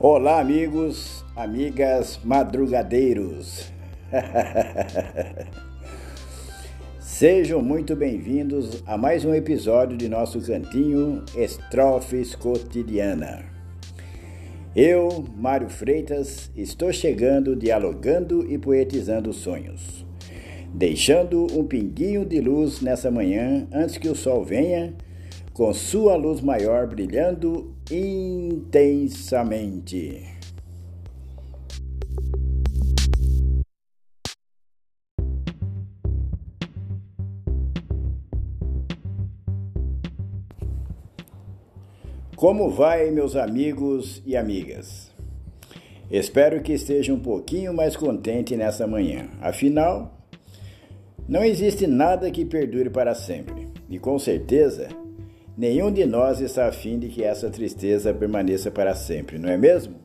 Olá, amigos, amigas madrugadeiros. Sejam muito bem-vindos a mais um episódio de nosso cantinho Estrofes Cotidiana. Eu, Mário Freitas, estou chegando dialogando e poetizando sonhos, deixando um pinguinho de luz nessa manhã antes que o sol venha com sua luz maior brilhando intensamente. Como vai, meus amigos e amigas? Espero que esteja um pouquinho mais contente nessa manhã. Afinal, não existe nada que perdure para sempre. E com certeza, Nenhum de nós está afim de que essa tristeza permaneça para sempre, não é mesmo?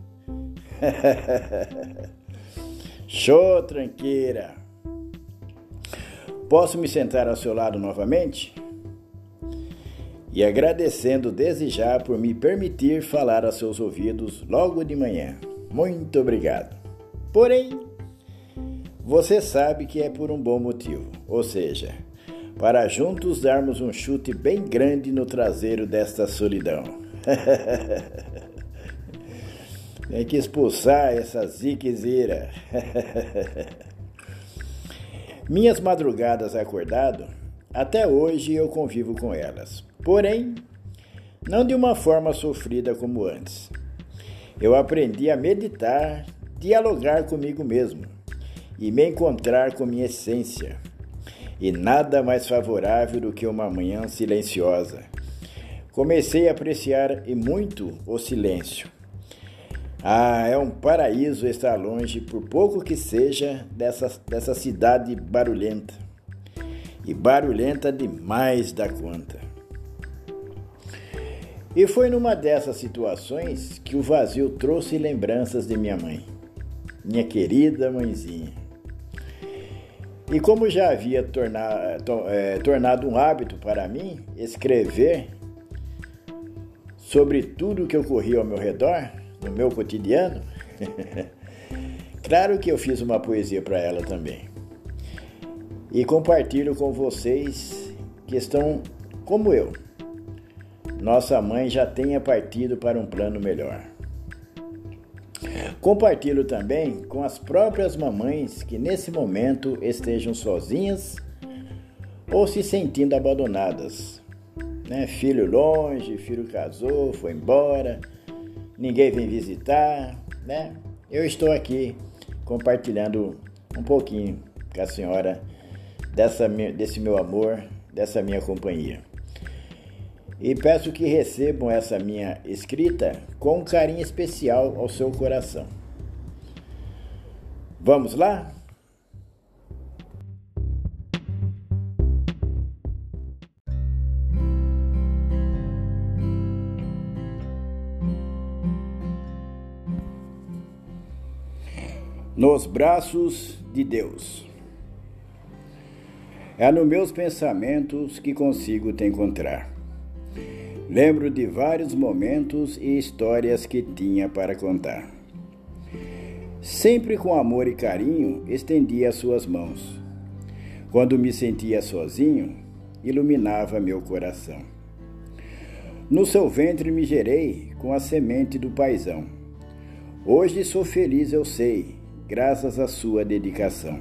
Show, tranqueira! Posso me sentar ao seu lado novamente? E agradecendo desde já por me permitir falar a seus ouvidos logo de manhã. Muito obrigado. Porém, você sabe que é por um bom motivo, ou seja, para juntos darmos um chute bem grande no traseiro desta solidão. Tem que expulsar essa ziquezira. Minhas madrugadas acordado, até hoje eu convivo com elas. Porém, não de uma forma sofrida como antes. Eu aprendi a meditar, dialogar comigo mesmo e me encontrar com minha essência e nada mais favorável do que uma manhã silenciosa. Comecei a apreciar e muito o silêncio. Ah, é um paraíso estar longe, por pouco que seja, dessa, dessa cidade barulhenta. E barulhenta demais da conta. E foi numa dessas situações que o vazio trouxe lembranças de minha mãe, minha querida mãezinha. E como já havia tornado, é, tornado um hábito para mim escrever sobre tudo o que ocorria ao meu redor, no meu cotidiano, claro que eu fiz uma poesia para ela também. E compartilho com vocês que estão como eu. Nossa mãe já tenha partido para um plano melhor. Compartilho também com as próprias mamães que nesse momento estejam sozinhas ou se sentindo abandonadas. Né? Filho longe, filho casou, foi embora, ninguém vem visitar, né? Eu estou aqui compartilhando um pouquinho com a senhora dessa, desse meu amor, dessa minha companhia. E peço que recebam essa minha escrita com um carinho especial ao seu coração. Vamos lá? Nos braços de Deus. É nos meus pensamentos que consigo te encontrar. Lembro de vários momentos e histórias que tinha para contar. Sempre com amor e carinho estendia suas mãos. Quando me sentia sozinho, iluminava meu coração. No seu ventre me gerei com a semente do paisão. Hoje sou feliz, eu sei, graças à sua dedicação.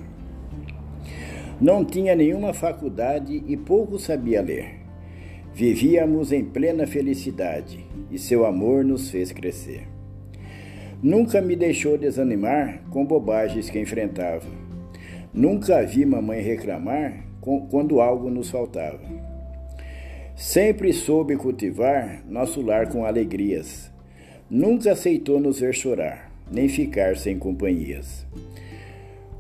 Não tinha nenhuma faculdade e pouco sabia ler. Vivíamos em plena felicidade e seu amor nos fez crescer. Nunca me deixou desanimar com bobagens que enfrentava. Nunca vi mamãe reclamar quando algo nos faltava. Sempre soube cultivar nosso lar com alegrias. Nunca aceitou nos ver chorar, nem ficar sem companhias.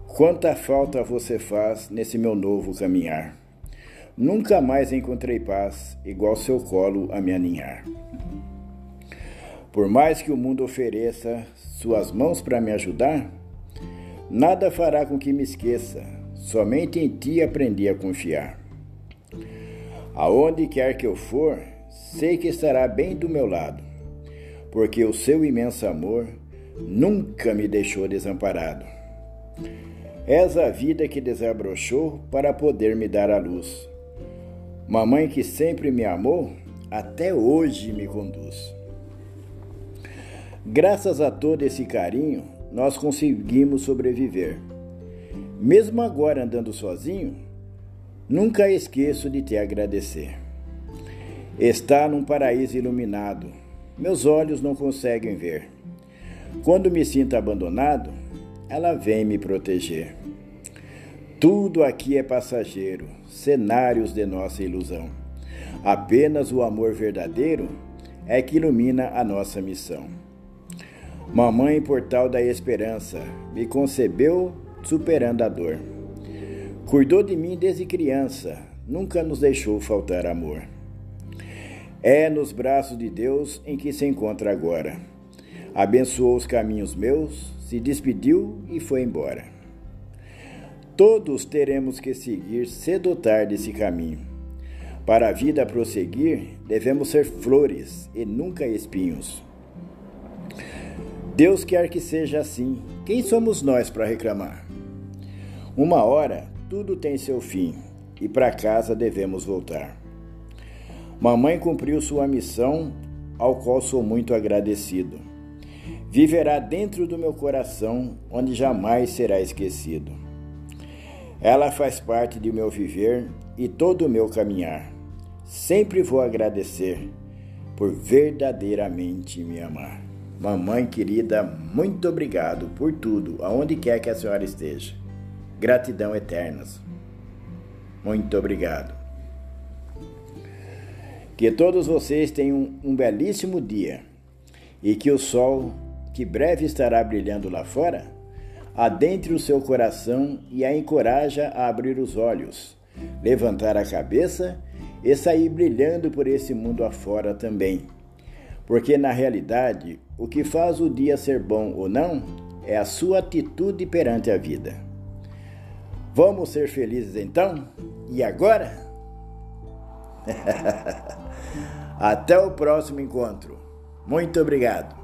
Quanta falta você faz nesse meu novo caminhar. Nunca mais encontrei paz igual seu colo a me aninhar. Por mais que o mundo ofereça suas mãos para me ajudar, nada fará com que me esqueça, somente em ti aprendi a confiar. Aonde quer que eu for, sei que estará bem do meu lado, porque o seu imenso amor nunca me deixou desamparado. És a vida que desabrochou para poder me dar a luz. Mamãe que sempre me amou, até hoje me conduz. Graças a todo esse carinho, nós conseguimos sobreviver. Mesmo agora andando sozinho, nunca esqueço de te agradecer. Está num paraíso iluminado, meus olhos não conseguem ver. Quando me sinto abandonado, ela vem me proteger. Tudo aqui é passageiro, cenários de nossa ilusão. Apenas o amor verdadeiro é que ilumina a nossa missão. Mamãe, portal da esperança, me concebeu superando a dor. Cuidou de mim desde criança, nunca nos deixou faltar amor. É nos braços de Deus em que se encontra agora. Abençoou os caminhos meus, se despediu e foi embora. Todos teremos que seguir cedo ou tarde esse caminho. Para a vida prosseguir, devemos ser flores e nunca espinhos. Deus quer que seja assim. Quem somos nós para reclamar? Uma hora, tudo tem seu fim e para casa devemos voltar. Mamãe cumpriu sua missão, ao qual sou muito agradecido viverá dentro do meu coração, onde jamais será esquecido. Ela faz parte do meu viver e todo o meu caminhar. Sempre vou agradecer por verdadeiramente me amar. Mamãe querida, muito obrigado por tudo, aonde quer que a senhora esteja. Gratidão eternas. Muito obrigado. Que todos vocês tenham um belíssimo dia e que o sol que breve estará brilhando lá fora, adentre o seu coração e a encoraja a abrir os olhos, levantar a cabeça e sair brilhando por esse mundo afora também. Porque na realidade, o que faz o dia ser bom ou não é a sua atitude perante a vida. Vamos ser felizes então? E agora? Até o próximo encontro. Muito obrigado.